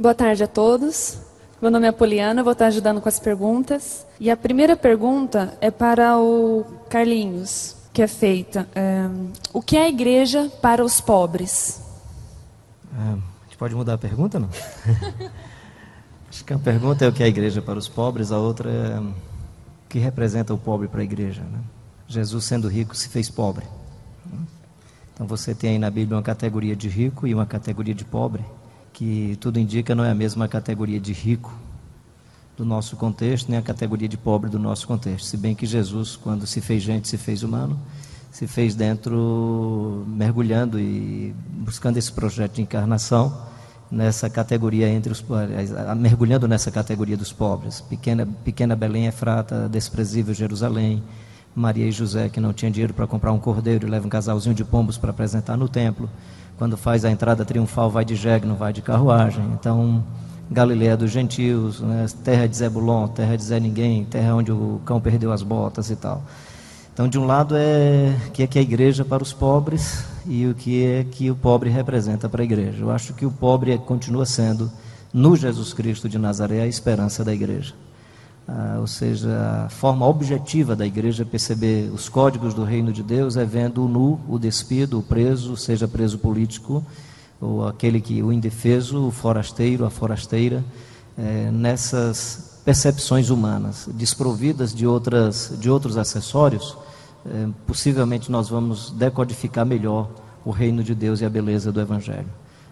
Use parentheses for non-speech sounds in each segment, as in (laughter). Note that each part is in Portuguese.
Boa tarde a todos. Meu nome é Poliana, vou estar ajudando com as perguntas. E a primeira pergunta é para o Carlinhos, que é feita. É, o que é a igreja para os pobres? É, a gente pode mudar a pergunta, não? (laughs) Acho que a pergunta é o que é a igreja para os pobres, a outra é o que representa o pobre para a igreja. Né? Jesus, sendo rico, se fez pobre. Então você tem aí na Bíblia uma categoria de rico e uma categoria de pobre que tudo indica não é a mesma categoria de rico do nosso contexto, nem a categoria de pobre do nosso contexto. Se bem que Jesus, quando se fez gente, se fez humano, se fez dentro, mergulhando e buscando esse projeto de encarnação nessa categoria entre os mergulhando nessa categoria dos pobres. Pequena, pequena Belém é frata, desprezível Jerusalém. Maria e José, que não tinham dinheiro para comprar um cordeiro, e levam um casalzinho de pombos para apresentar no templo quando faz a entrada triunfal, vai de jegue, não vai de carruagem. Então, Galileia dos gentios, né? terra de Zebulon, terra de Zé Ninguém, terra onde o cão perdeu as botas e tal. Então, de um lado é o que é que é a igreja para os pobres e o que é que o pobre representa para a igreja. Eu acho que o pobre continua sendo, no Jesus Cristo de Nazaré, a esperança da igreja. Ah, ou seja, a forma objetiva da igreja perceber os códigos do reino de Deus é vendo o nu, o despido, o preso, seja preso político, ou aquele que o indefeso, o forasteiro, a forasteira, é, nessas percepções humanas, desprovidas de, outras, de outros acessórios, é, possivelmente nós vamos decodificar melhor o reino de Deus e a beleza do Evangelho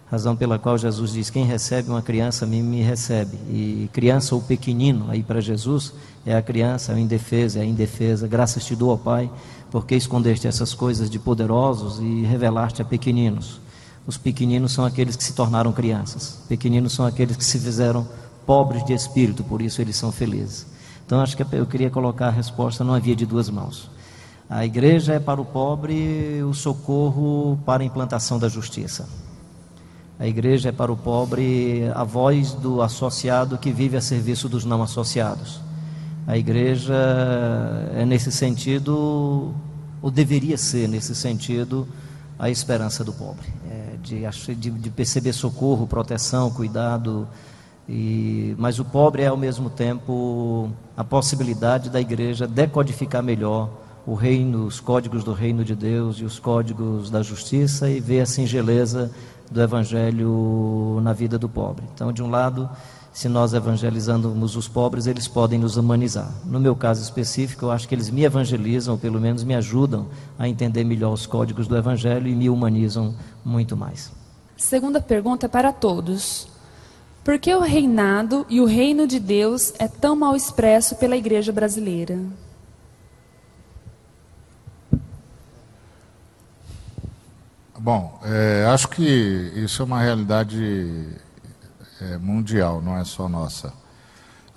razão pela qual Jesus diz: Quem recebe uma criança, mim me recebe. E criança ou pequenino, aí para Jesus, é a criança, é a indefesa, é a indefesa. Graças te dou, ó Pai, porque escondeste essas coisas de poderosos e revelaste a pequeninos. Os pequeninos são aqueles que se tornaram crianças. Pequeninos são aqueles que se fizeram pobres de espírito, por isso eles são felizes. Então acho que eu queria colocar a resposta numa via de duas mãos. A igreja é para o pobre o socorro para a implantação da justiça. A igreja é para o pobre a voz do associado que vive a serviço dos não associados. A igreja é nesse sentido, ou deveria ser nesse sentido, a esperança do pobre, é de, de, de, perceber socorro, proteção, cuidado. E, mas o pobre é ao mesmo tempo a possibilidade da igreja decodificar melhor o reino, os códigos do reino de Deus e os códigos da justiça e ver a singeleza do evangelho na vida do pobre. Então, de um lado, se nós evangelizamos os pobres, eles podem nos humanizar. No meu caso específico, eu acho que eles me evangelizam, ou pelo menos me ajudam a entender melhor os códigos do evangelho e me humanizam muito mais. Segunda pergunta é para todos. Por que o reinado e o reino de Deus é tão mal expresso pela igreja brasileira? Bom, é, acho que isso é uma realidade é, mundial, não é só nossa.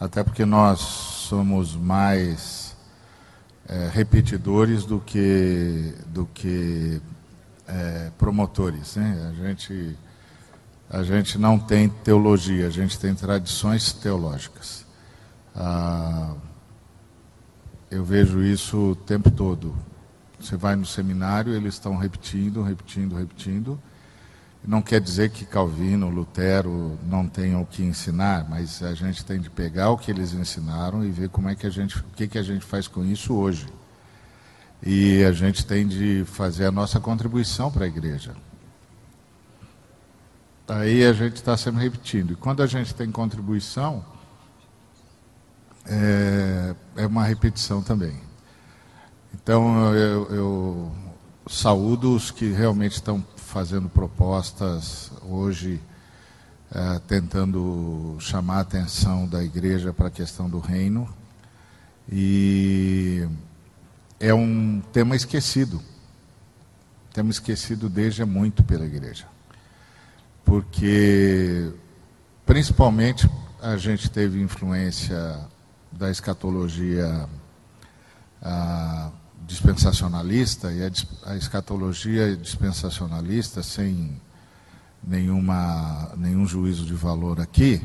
Até porque nós somos mais é, repetidores do que, do que é, promotores. Né? A, gente, a gente não tem teologia, a gente tem tradições teológicas. Ah, eu vejo isso o tempo todo. Você vai no seminário, eles estão repetindo, repetindo, repetindo. Não quer dizer que Calvino, Lutero não tenham o que ensinar, mas a gente tem de pegar o que eles ensinaram e ver como é que a gente, o que, que a gente faz com isso hoje. E a gente tem de fazer a nossa contribuição para a igreja. Aí a gente está sempre repetindo. E quando a gente tem contribuição, é, é uma repetição também. Então eu, eu saúdo os que realmente estão fazendo propostas hoje, é, tentando chamar a atenção da igreja para a questão do reino. E é um tema esquecido. Tema esquecido desde muito pela igreja. Porque, principalmente, a gente teve influência da escatologia. Ah, dispensacionalista e a, escatologia dispensacionalista, sem nenhuma, nenhum juízo de valor aqui,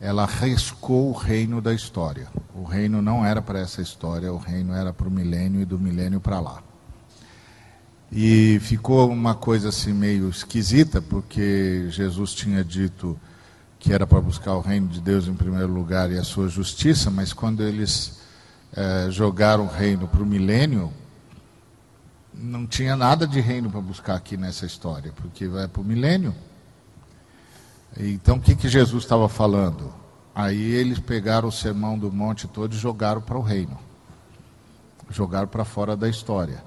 ela riscou o reino da história. O reino não era para essa história, o reino era para o milênio e do milênio para lá. E ficou uma coisa assim meio esquisita, porque Jesus tinha dito que era para buscar o reino de Deus em primeiro lugar e a sua justiça, mas quando eles é, jogaram o reino para o milênio, não tinha nada de reino para buscar aqui nessa história, porque vai para o milênio. Então o que, que Jesus estava falando? Aí eles pegaram o sermão do monte todo e jogaram para o reino. Jogaram para fora da história.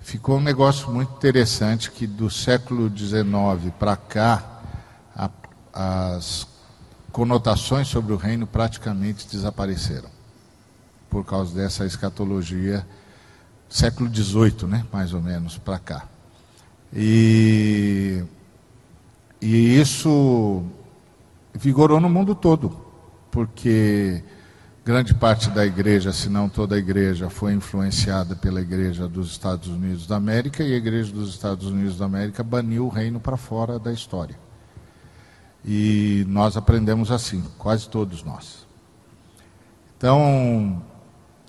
Ficou um negócio muito interessante que do século XIX para cá, a, as conotações sobre o reino praticamente desapareceram. Por causa dessa escatologia século XVIII, né, mais ou menos, para cá. E, e isso vigorou no mundo todo, porque grande parte da igreja, se não toda a igreja, foi influenciada pela igreja dos Estados Unidos da América e a igreja dos Estados Unidos da América baniu o reino para fora da história. E nós aprendemos assim, quase todos nós. Então,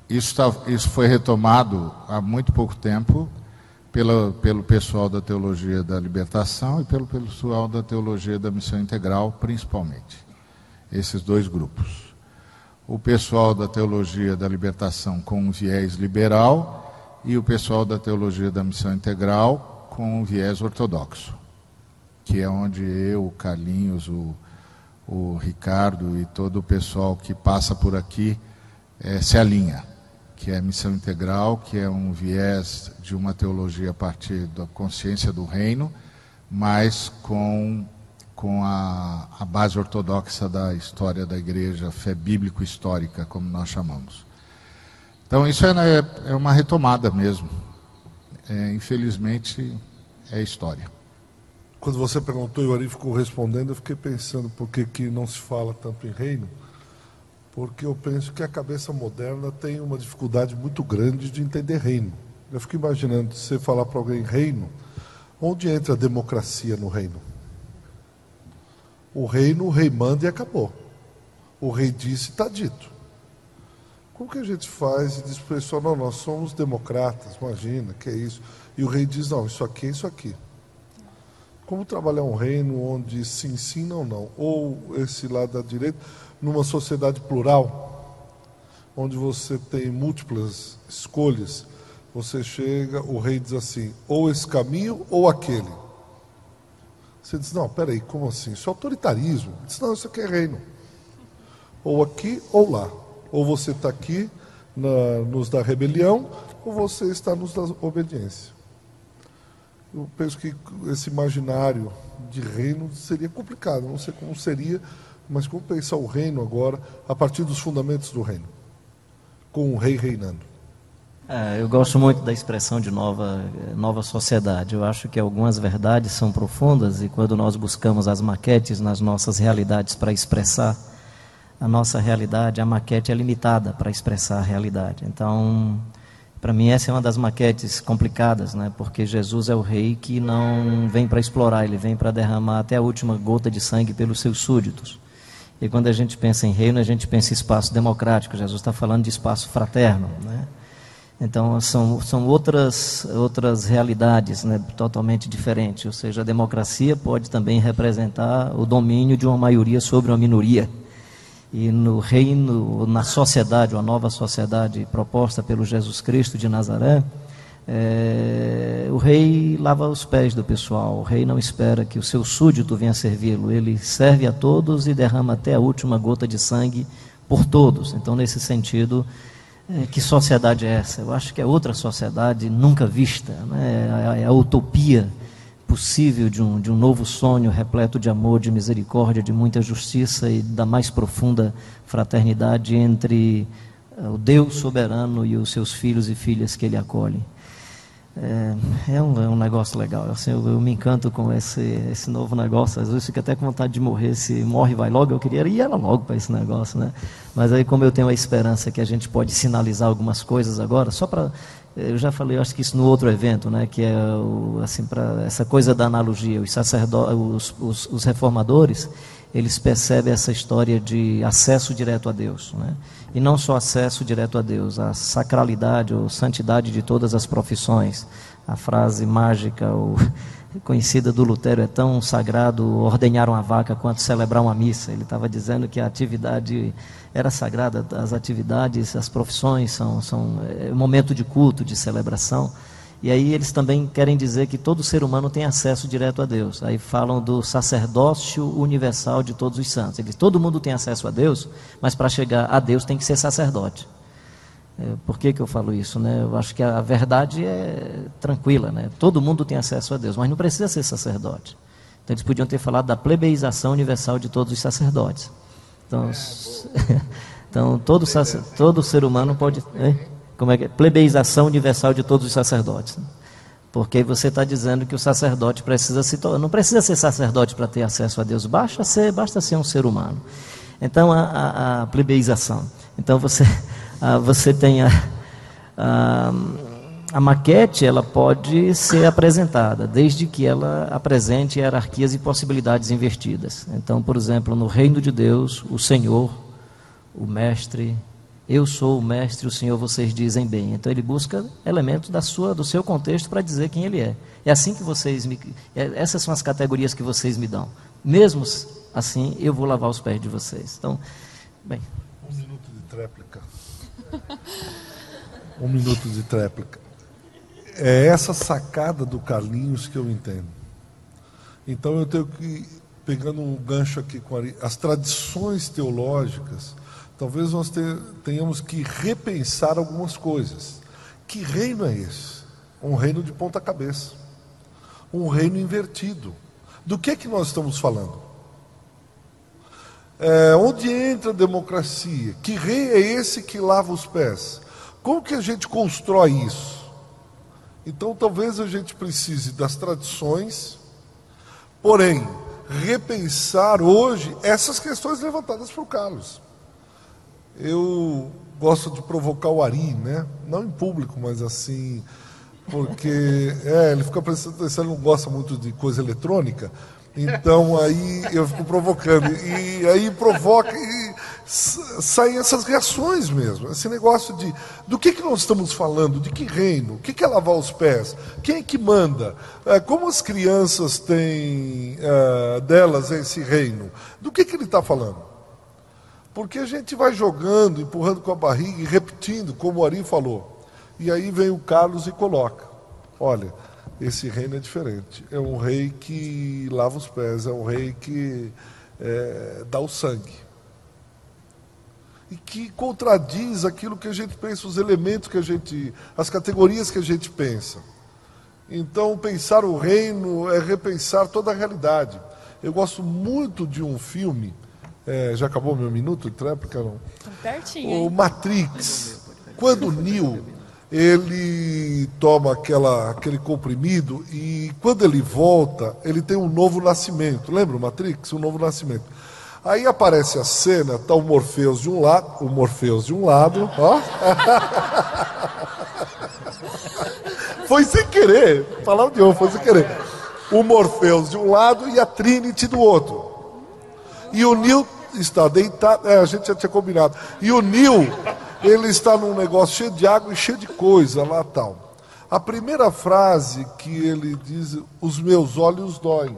isso, tá, isso foi retomado há muito pouco tempo pelo pessoal da teologia da libertação e pelo pessoal da teologia da missão integral, principalmente. Esses dois grupos. O pessoal da teologia da libertação com um viés liberal e o pessoal da teologia da missão integral com um viés ortodoxo, que é onde eu, o Carlinhos, o, o Ricardo e todo o pessoal que passa por aqui é, se alinha que é missão integral, que é um viés de uma teologia a partir da consciência do reino, mas com, com a, a base ortodoxa da história da igreja, fé bíblico-histórica, como nós chamamos. Então, isso é, é uma retomada mesmo. É, infelizmente, é história. Quando você perguntou e o Ari ficou respondendo, eu fiquei pensando por que, que não se fala tanto em reino porque eu penso que a cabeça moderna tem uma dificuldade muito grande de entender reino. Eu fico imaginando você falar para alguém reino, onde entra a democracia no reino? O reino, o rei manda e acabou. O rei disse, está dito. Como que a gente faz e diz para pessoal, não, nós somos democratas, imagina, que é isso. E o rei diz, não, isso aqui é isso aqui. Como trabalhar um reino onde sim, sim, não, não? Ou esse lado da direita numa sociedade plural, onde você tem múltiplas escolhas, você chega, o rei diz assim, ou esse caminho ou aquele. Você diz, não, peraí, como assim? Isso é autoritarismo. Diz, não, isso aqui é reino. Ou aqui ou lá. Ou você está aqui na, nos da rebelião, ou você está nos da obediência. Eu penso que esse imaginário de reino seria complicado, não sei como seria mas como pensar o reino agora a partir dos fundamentos do reino, com o rei reinando? É, eu gosto muito da expressão de nova, nova sociedade. Eu acho que algumas verdades são profundas e quando nós buscamos as maquetes nas nossas realidades para expressar a nossa realidade, a maquete é limitada para expressar a realidade. Então, para mim essa é uma das maquetes complicadas, né? Porque Jesus é o rei que não vem para explorar, ele vem para derramar até a última gota de sangue pelos seus súditos. E quando a gente pensa em reino, a gente pensa em espaço democrático. Jesus está falando de espaço fraterno, né? Então são, são outras outras realidades, né, totalmente diferentes. Ou seja, a democracia pode também representar o domínio de uma maioria sobre uma minoria. E no reino, na sociedade, uma nova sociedade proposta pelo Jesus Cristo de Nazaré, é, o rei lava os pés do pessoal, o rei não espera que o seu súdito venha servi-lo, ele serve a todos e derrama até a última gota de sangue por todos. Então, nesse sentido, é, que sociedade é essa? Eu acho que é outra sociedade nunca vista, né? é, a, é a utopia possível de um, de um novo sonho repleto de amor, de misericórdia, de muita justiça e da mais profunda fraternidade entre é, o Deus soberano e os seus filhos e filhas que ele acolhe. É, é, um, é um negócio legal. Assim, eu, eu, me encanto com esse, esse novo negócio. Às vezes fico até com vontade de morrer. Se morre, vai logo. Eu queria ir ela logo para esse negócio, né? Mas aí, como eu tenho a esperança que a gente pode sinalizar algumas coisas agora, só para eu já falei, eu acho que isso no outro evento, né, que é o, assim para essa coisa da analogia, os sacerdotes, os, os, os reformadores, eles percebem essa história de acesso direto a Deus. Né? E não só acesso direto a Deus, a sacralidade ou santidade de todas as profissões. A frase mágica ou (laughs) conhecida do Lutero é tão sagrado ordenhar uma vaca quanto celebrar uma missa. Ele estava dizendo que a atividade era sagrada, as atividades, as profissões são, são é, momento de culto, de celebração. E aí eles também querem dizer que todo ser humano tem acesso direto a Deus. Aí falam do sacerdócio universal de todos os santos. Eles, todo mundo tem acesso a Deus, mas para chegar a Deus tem que ser sacerdote. É, por que, que eu falo isso? Né? Eu acho que a verdade é tranquila. Né? Todo mundo tem acesso a Deus, mas não precisa ser sacerdote. Então eles podiam ter falado da plebeização universal de todos os sacerdotes. Então, (laughs) então todo, todo ser humano pode como é que é? plebeização universal de todos os sacerdotes. Né? Porque você está dizendo que o sacerdote precisa se não precisa ser sacerdote para ter acesso a Deus, basta ser, basta ser um ser humano. Então a, a, a plebeização. Então você, (laughs) a, você tem a, a maquete, ela pode ser apresentada, desde que ela apresente hierarquias e possibilidades invertidas. Então, por exemplo, no reino de Deus, o Senhor, o Mestre, eu sou o mestre, o Senhor vocês dizem bem. Então ele busca elementos da sua, do seu contexto para dizer quem ele é. É assim que vocês me, é, essas são as categorias que vocês me dão. Mesmo assim, eu vou lavar os pés de vocês. Então, bem. Um minuto de tréplica. (laughs) um minuto de tréplica. É essa sacada do Carlinhos que eu entendo. Então eu tenho que pegando um gancho aqui com a, as tradições teológicas talvez nós tenhamos que repensar algumas coisas. Que reino é esse? Um reino de ponta cabeça. Um reino invertido. Do que é que nós estamos falando? É, onde entra a democracia? Que rei é esse que lava os pés? Como que a gente constrói isso? Então talvez a gente precise das tradições, porém, repensar hoje essas questões levantadas por Carlos eu gosto de provocar o Ari, né? Não em público, mas assim, porque (laughs) é, ele fica pensando, ele não gosta muito de coisa eletrônica, então (laughs) aí eu fico provocando. E aí provoca e saem essas reações mesmo, esse negócio de do que que nós estamos falando, de que reino, o que que é lavar os pés, quem é que manda, é, como as crianças têm é, delas esse reino, do que que ele está falando? Porque a gente vai jogando, empurrando com a barriga e repetindo, como o Ari falou. E aí vem o Carlos e coloca: olha, esse reino é diferente. É um rei que lava os pés, é um rei que é, dá o sangue. E que contradiz aquilo que a gente pensa, os elementos que a gente, as categorias que a gente pensa. Então, pensar o reino é repensar toda a realidade. Eu gosto muito de um filme é, já acabou meu minuto de tréplica? Não. Pertinho. O Matrix. Quando o Neo ele toma aquela, aquele comprimido e quando ele volta, ele tem um novo nascimento. Lembra o Matrix? Um novo nascimento. Aí aparece a cena, tá o Morpheus de um lado, o Morpheus de um lado, ó. (laughs) foi sem querer, falar de novo, foi sem querer. O Morpheus de um lado e a Trinity do outro. E o Neo está deitado, é, a gente já tinha combinado. E o Nil, ele está num negócio cheio de água e cheio de coisa lá tal. A primeira frase que ele diz, os meus olhos doem.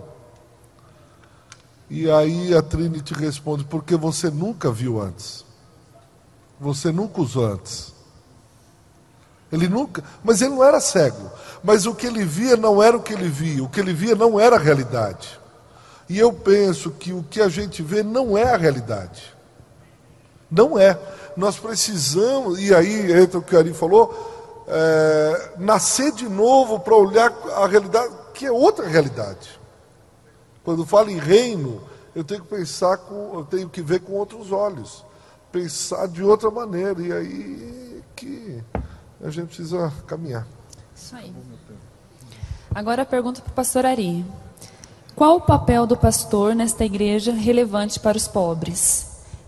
E aí a Trinity responde, porque você nunca viu antes. Você nunca usou antes. Ele nunca, mas ele não era cego. Mas o que ele via não era o que ele via, o que ele via não era a realidade. E eu penso que o que a gente vê não é a realidade. Não é. Nós precisamos, e aí entra o que o Ari falou, é, nascer de novo para olhar a realidade, que é outra realidade. Quando falo em reino, eu tenho que pensar com, eu tenho que ver com outros olhos, pensar de outra maneira, e aí que a gente precisa caminhar. Isso aí. Agora a pergunta para o pastor Ari. Qual o papel do pastor nesta igreja relevante para os pobres?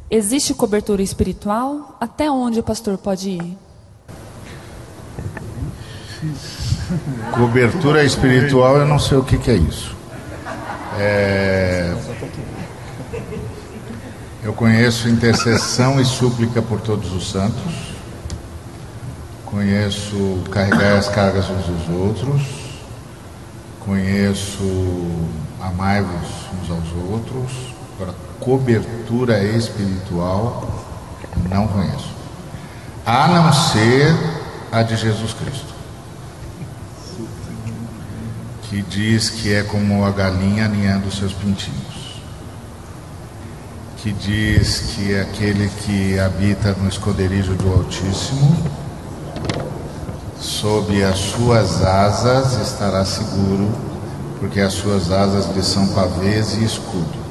Existe cobertura espiritual? Até onde o pastor pode ir? Cobertura espiritual, eu não sei o que, que é isso. É... Eu conheço intercessão e súplica por todos os santos. Conheço carregar as cargas uns dos outros. Conheço amai-vos uns aos outros. Agora, cobertura espiritual, não conheço. A não ser a de Jesus Cristo. Que diz que é como a galinha aninhando seus pintinhos que diz que é aquele que habita no esconderijo do Altíssimo, sob as suas asas estará seguro, porque as suas asas lhe são pavês e escudo.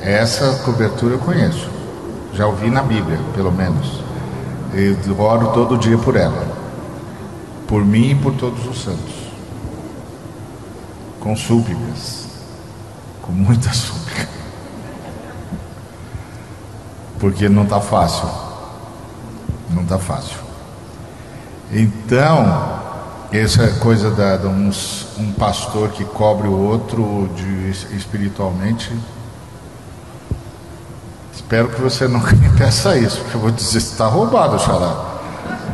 Essa cobertura eu conheço, já ouvi na Bíblia, pelo menos. Eu oro todo dia por ela, por mim e por todos os santos, com súplicas, com muitas (laughs) súplicas porque não está fácil. Não está fácil. Então, essa coisa da, de uns, um pastor que cobre o outro de, espiritualmente. Espero que você não me peça isso, porque eu vou dizer: está roubado, Xará.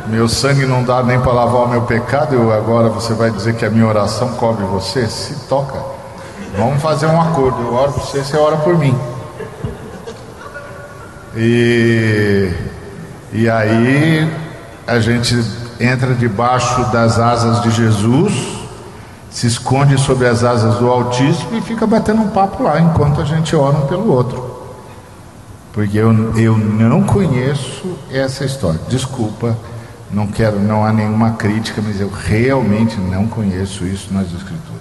Meu sangue não dá nem para lavar o meu pecado, e agora você vai dizer que a minha oração cobre você? Se toca. Vamos fazer um acordo. Eu oro por você, você ora por mim. E, e aí a gente entra debaixo das asas de Jesus, se esconde sob as asas do Altíssimo e fica batendo um papo lá enquanto a gente ora um pelo outro. Porque eu, eu não conheço essa história. Desculpa, não quero, não há nenhuma crítica, mas eu realmente não conheço isso nas Escrituras.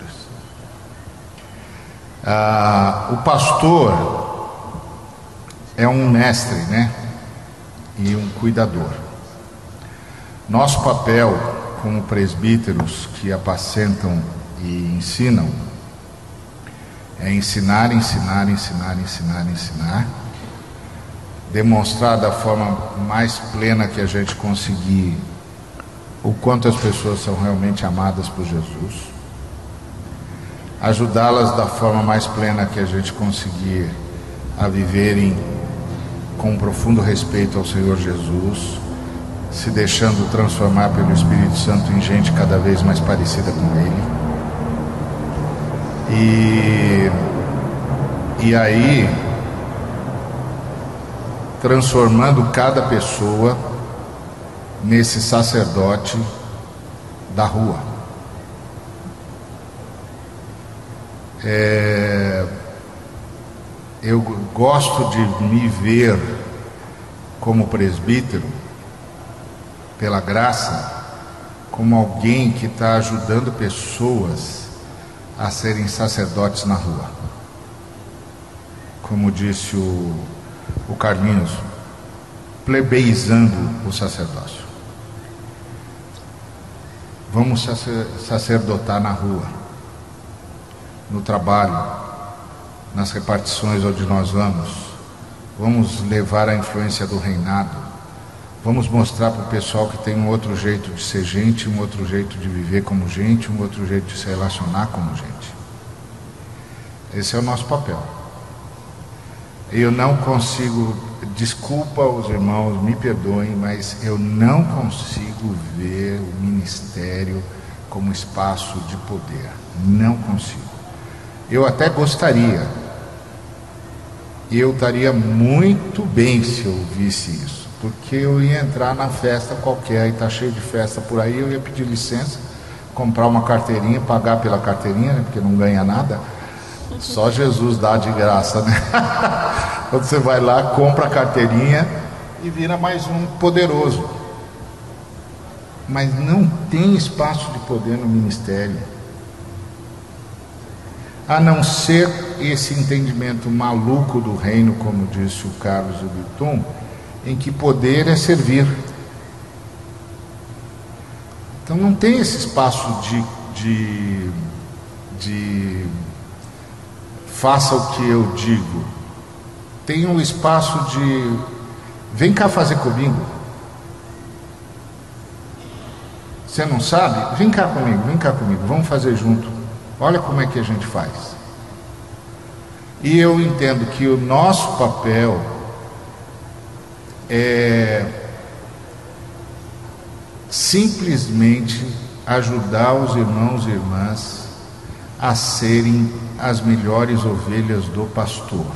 Ah, o pastor é um mestre, né? E um cuidador. Nosso papel como presbíteros que apacentam e ensinam é ensinar, ensinar, ensinar, ensinar, ensinar, demonstrar da forma mais plena que a gente conseguir o quanto as pessoas são realmente amadas por Jesus, ajudá-las da forma mais plena que a gente conseguir a viverem com um profundo respeito ao Senhor Jesus, se deixando transformar pelo Espírito Santo em gente cada vez mais parecida com Ele. E, e aí, transformando cada pessoa nesse sacerdote da rua. É, eu gosto de me ver como presbítero, pela graça, como alguém que está ajudando pessoas a serem sacerdotes na rua. Como disse o, o Carlinhos, plebeizando o sacerdócio. Vamos sacerdotar na rua, no trabalho, nas repartições onde nós vamos. Vamos levar a influência do reinado. Vamos mostrar para o pessoal que tem um outro jeito de ser gente, um outro jeito de viver como gente, um outro jeito de se relacionar como gente. Esse é o nosso papel. Eu não consigo, desculpa os irmãos, me perdoem, mas eu não consigo ver o ministério como espaço de poder. Não consigo. Eu até gostaria, eu estaria muito bem se eu visse isso, porque eu ia entrar na festa qualquer, e está cheio de festa por aí, eu ia pedir licença, comprar uma carteirinha, pagar pela carteirinha, né, porque não ganha nada. Só Jesus dá de graça, né? (laughs) Quando você vai lá, compra a carteirinha e vira mais um poderoso. Mas não tem espaço de poder no ministério a não ser esse entendimento maluco do reino, como disse o Carlos Ubitum, em que poder é servir. Então não tem esse espaço de, de, de faça o que eu digo. Tem um espaço de vem cá fazer comigo. Você não sabe? Vem cá comigo, vem cá comigo, vamos fazer junto. Olha como é que a gente faz. E eu entendo que o nosso papel é simplesmente ajudar os irmãos e irmãs a serem as melhores ovelhas do pastor.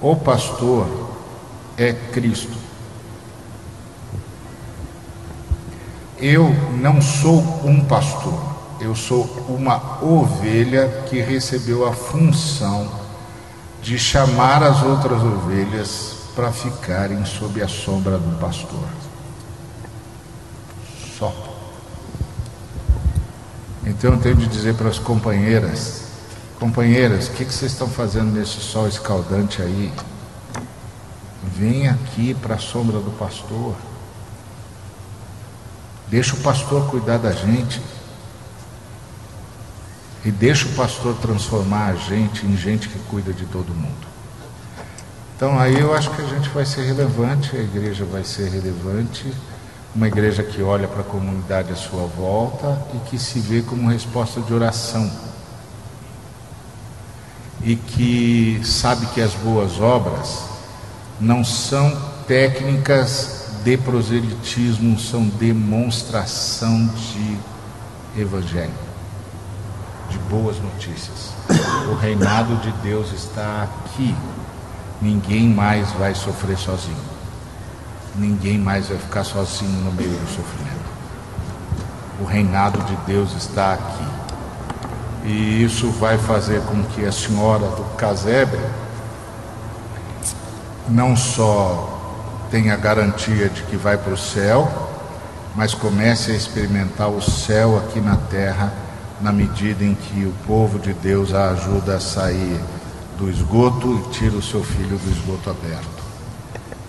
O pastor é Cristo. Eu não sou um pastor, eu sou uma ovelha que recebeu a função de chamar as outras ovelhas para ficarem sob a sombra do pastor. Só. Então eu tenho de dizer para as companheiras: companheiras, o que, que vocês estão fazendo nesse sol escaldante aí? Vem aqui para a sombra do pastor. Deixa o pastor cuidar da gente. E deixa o pastor transformar a gente em gente que cuida de todo mundo. Então aí eu acho que a gente vai ser relevante, a igreja vai ser relevante uma igreja que olha para a comunidade à sua volta e que se vê como resposta de oração. E que sabe que as boas obras não são técnicas de proselitismo, são demonstração de evangelho, de boas notícias. O reinado de Deus está aqui. Ninguém mais vai sofrer sozinho ninguém mais vai ficar sozinho no meio do sofrimento. O reinado de Deus está aqui. E isso vai fazer com que a senhora do casebre não só tenha garantia de que vai para o céu, mas comece a experimentar o céu aqui na terra, na medida em que o povo de Deus a ajuda a sair do esgoto e tira o seu filho do esgoto aberto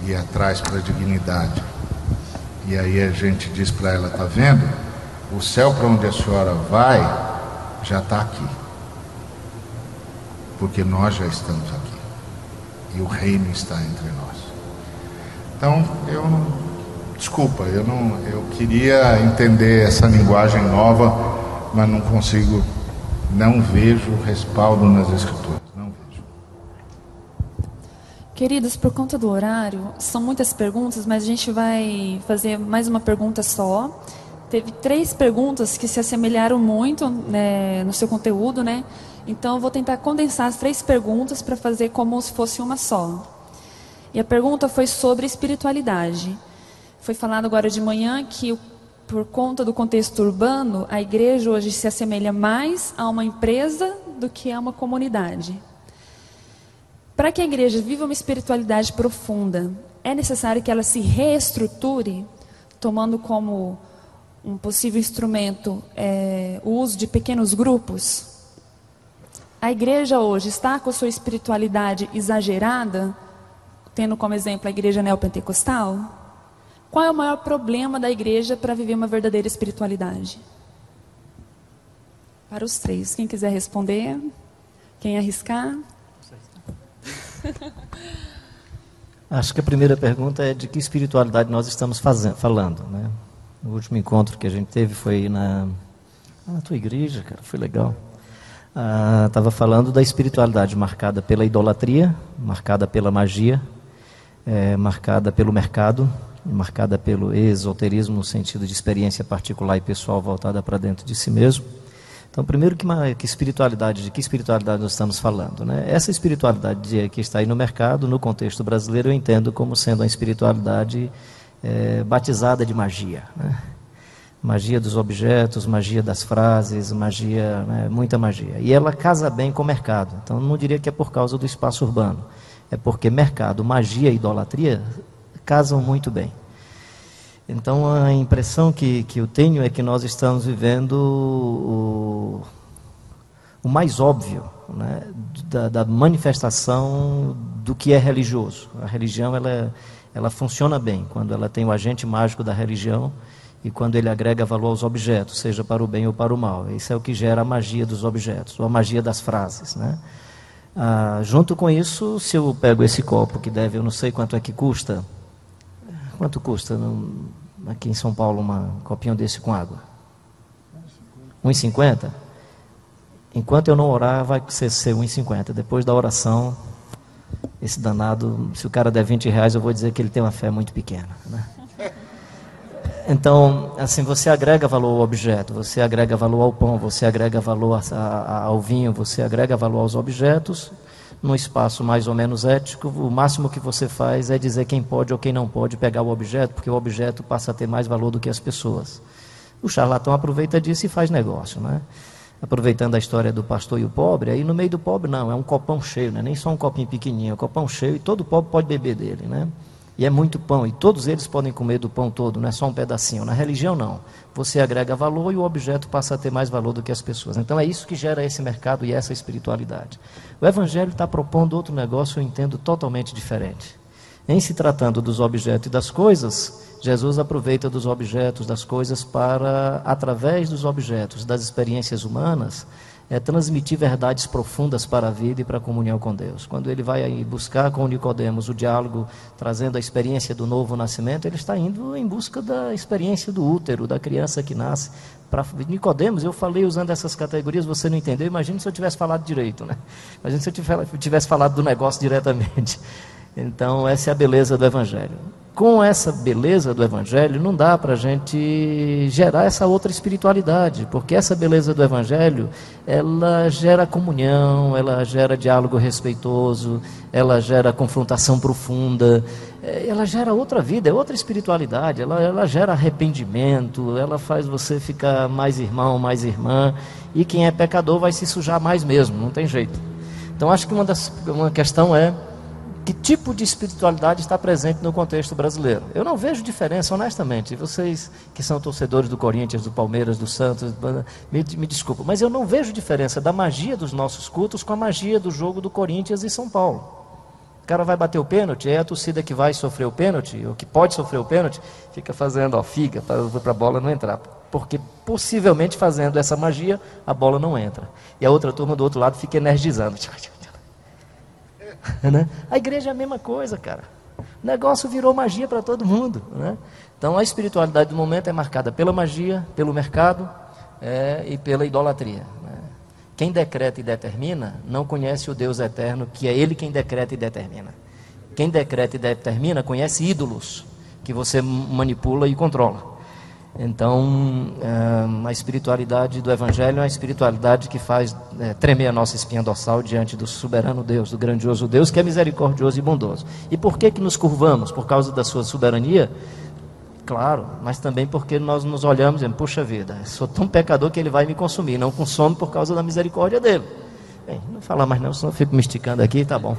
e atrás para a dignidade. E aí a gente diz para ela: tá vendo? O céu para onde a senhora vai já está aqui. Porque nós já estamos aqui. E o reino está entre nós. Então, eu não. Desculpa, eu não. Eu queria entender essa linguagem nova, mas não consigo. Não vejo respaldo nas escrituras. Queridos, por conta do horário, são muitas perguntas, mas a gente vai fazer mais uma pergunta só. Teve três perguntas que se assemelharam muito né, no seu conteúdo, né? Então, eu vou tentar condensar as três perguntas para fazer como se fosse uma só. E a pergunta foi sobre espiritualidade. Foi falado agora de manhã que, por conta do contexto urbano, a igreja hoje se assemelha mais a uma empresa do que a uma comunidade. Para que a igreja viva uma espiritualidade profunda, é necessário que ela se reestruture, tomando como um possível instrumento é, o uso de pequenos grupos. A igreja hoje está com sua espiritualidade exagerada, tendo como exemplo a igreja neopentecostal? Qual é o maior problema da igreja para viver uma verdadeira espiritualidade? Para os três, quem quiser responder, quem arriscar. (laughs) Acho que a primeira pergunta é de que espiritualidade nós estamos fazendo, falando. Né? O último encontro que a gente teve foi na, na tua igreja, cara, foi legal. Estava ah, falando da espiritualidade marcada pela idolatria, marcada pela magia, é, marcada pelo mercado, marcada pelo esoterismo no sentido de experiência particular e pessoal voltada para dentro de si mesmo então, primeiro, que, que, espiritualidade, de que espiritualidade nós estamos falando? Né? Essa espiritualidade que está aí no mercado, no contexto brasileiro, eu entendo como sendo uma espiritualidade é, batizada de magia. Né? Magia dos objetos, magia das frases, magia, né? muita magia. E ela casa bem com o mercado. Então, não diria que é por causa do espaço urbano. É porque mercado, magia e idolatria casam muito bem. Então a impressão que, que eu tenho é que nós estamos vivendo o, o mais óbvio né, da, da, manifestação do que é religioso. A religião ela, ela funciona bem quando ela tem o agente mágico da religião e quando ele agrega valor aos objetos, seja para o bem ou para o mal. Isso é o que gera a magia dos objetos, ou a magia das frases. Né? Ah, junto com isso, se eu pego esse copo que deve, eu não sei quanto é que custa, quanto custa? Não, aqui em São Paulo uma copinho desse com água? 1,50? Enquanto eu não orar, vai ser, ser 1,50. Depois da oração, esse danado, se o cara der 20 reais, eu vou dizer que ele tem uma fé muito pequena. Né? Então, assim, você agrega valor ao objeto, você agrega valor ao pão, você agrega valor a, a, ao vinho, você agrega valor aos objetos, num espaço mais ou menos ético, o máximo que você faz é dizer quem pode ou quem não pode pegar o objeto, porque o objeto passa a ter mais valor do que as pessoas. O charlatão aproveita disso e faz negócio, né? Aproveitando a história do pastor e o pobre, aí no meio do pobre não, é um copão cheio, né? nem só um copinho pequenininho, é um copão cheio e todo pobre pode beber dele, né? E é muito pão, e todos eles podem comer do pão todo, não é só um pedacinho. Na religião, não. Você agrega valor e o objeto passa a ter mais valor do que as pessoas. Então é isso que gera esse mercado e essa espiritualidade. O Evangelho está propondo outro negócio, eu entendo, totalmente diferente. Em se tratando dos objetos e das coisas, Jesus aproveita dos objetos, das coisas, para, através dos objetos, das experiências humanas, é transmitir verdades profundas para a vida e para a comunhão com Deus. Quando ele vai buscar com Nicodemos o diálogo, trazendo a experiência do novo nascimento, ele está indo em busca da experiência do útero, da criança que nasce. Para Nicodemos, eu falei usando essas categorias, você não entendeu? Imagine se eu tivesse falado direito, né? Imagine se eu tivesse falado do negócio diretamente. Então, essa é a beleza do Evangelho com essa beleza do Evangelho, não dá para a gente gerar essa outra espiritualidade, porque essa beleza do Evangelho, ela gera comunhão, ela gera diálogo respeitoso, ela gera confrontação profunda, é, ela gera outra vida, é outra espiritualidade, ela, ela gera arrependimento, ela faz você ficar mais irmão, mais irmã, e quem é pecador vai se sujar mais mesmo, não tem jeito. Então acho que uma, das, uma questão é que tipo de espiritualidade está presente no contexto brasileiro. Eu não vejo diferença, honestamente. Vocês que são torcedores do Corinthians, do Palmeiras, do Santos, me, me desculpa, mas eu não vejo diferença da magia dos nossos cultos com a magia do jogo do Corinthians e São Paulo. O cara vai bater o pênalti, é a torcida que vai sofrer o pênalti, ou que pode sofrer o pênalti, fica fazendo, ó, figa, para a bola não entrar. Porque possivelmente fazendo essa magia, a bola não entra. E a outra turma do outro lado fica energizando. (laughs) (laughs) Né? A igreja é a mesma coisa, cara. O negócio virou magia para todo mundo. Né? Então a espiritualidade do momento é marcada pela magia, pelo mercado é, e pela idolatria. Né? Quem decreta e determina não conhece o Deus eterno, que é Ele quem decreta e determina. Quem decreta e determina conhece ídolos que você manipula e controla. Então, é, a espiritualidade do Evangelho é uma espiritualidade que faz é, tremer a nossa espinha dorsal diante do soberano Deus, do grandioso Deus, que é misericordioso e bondoso. E por que, que nos curvamos? Por causa da sua soberania? Claro, mas também porque nós nos olhamos e dizemos, puxa vida, sou tão pecador que ele vai me consumir. Não consome por causa da misericórdia dele. Bem, não falar mais não, senão eu fico me esticando aqui, tá bom.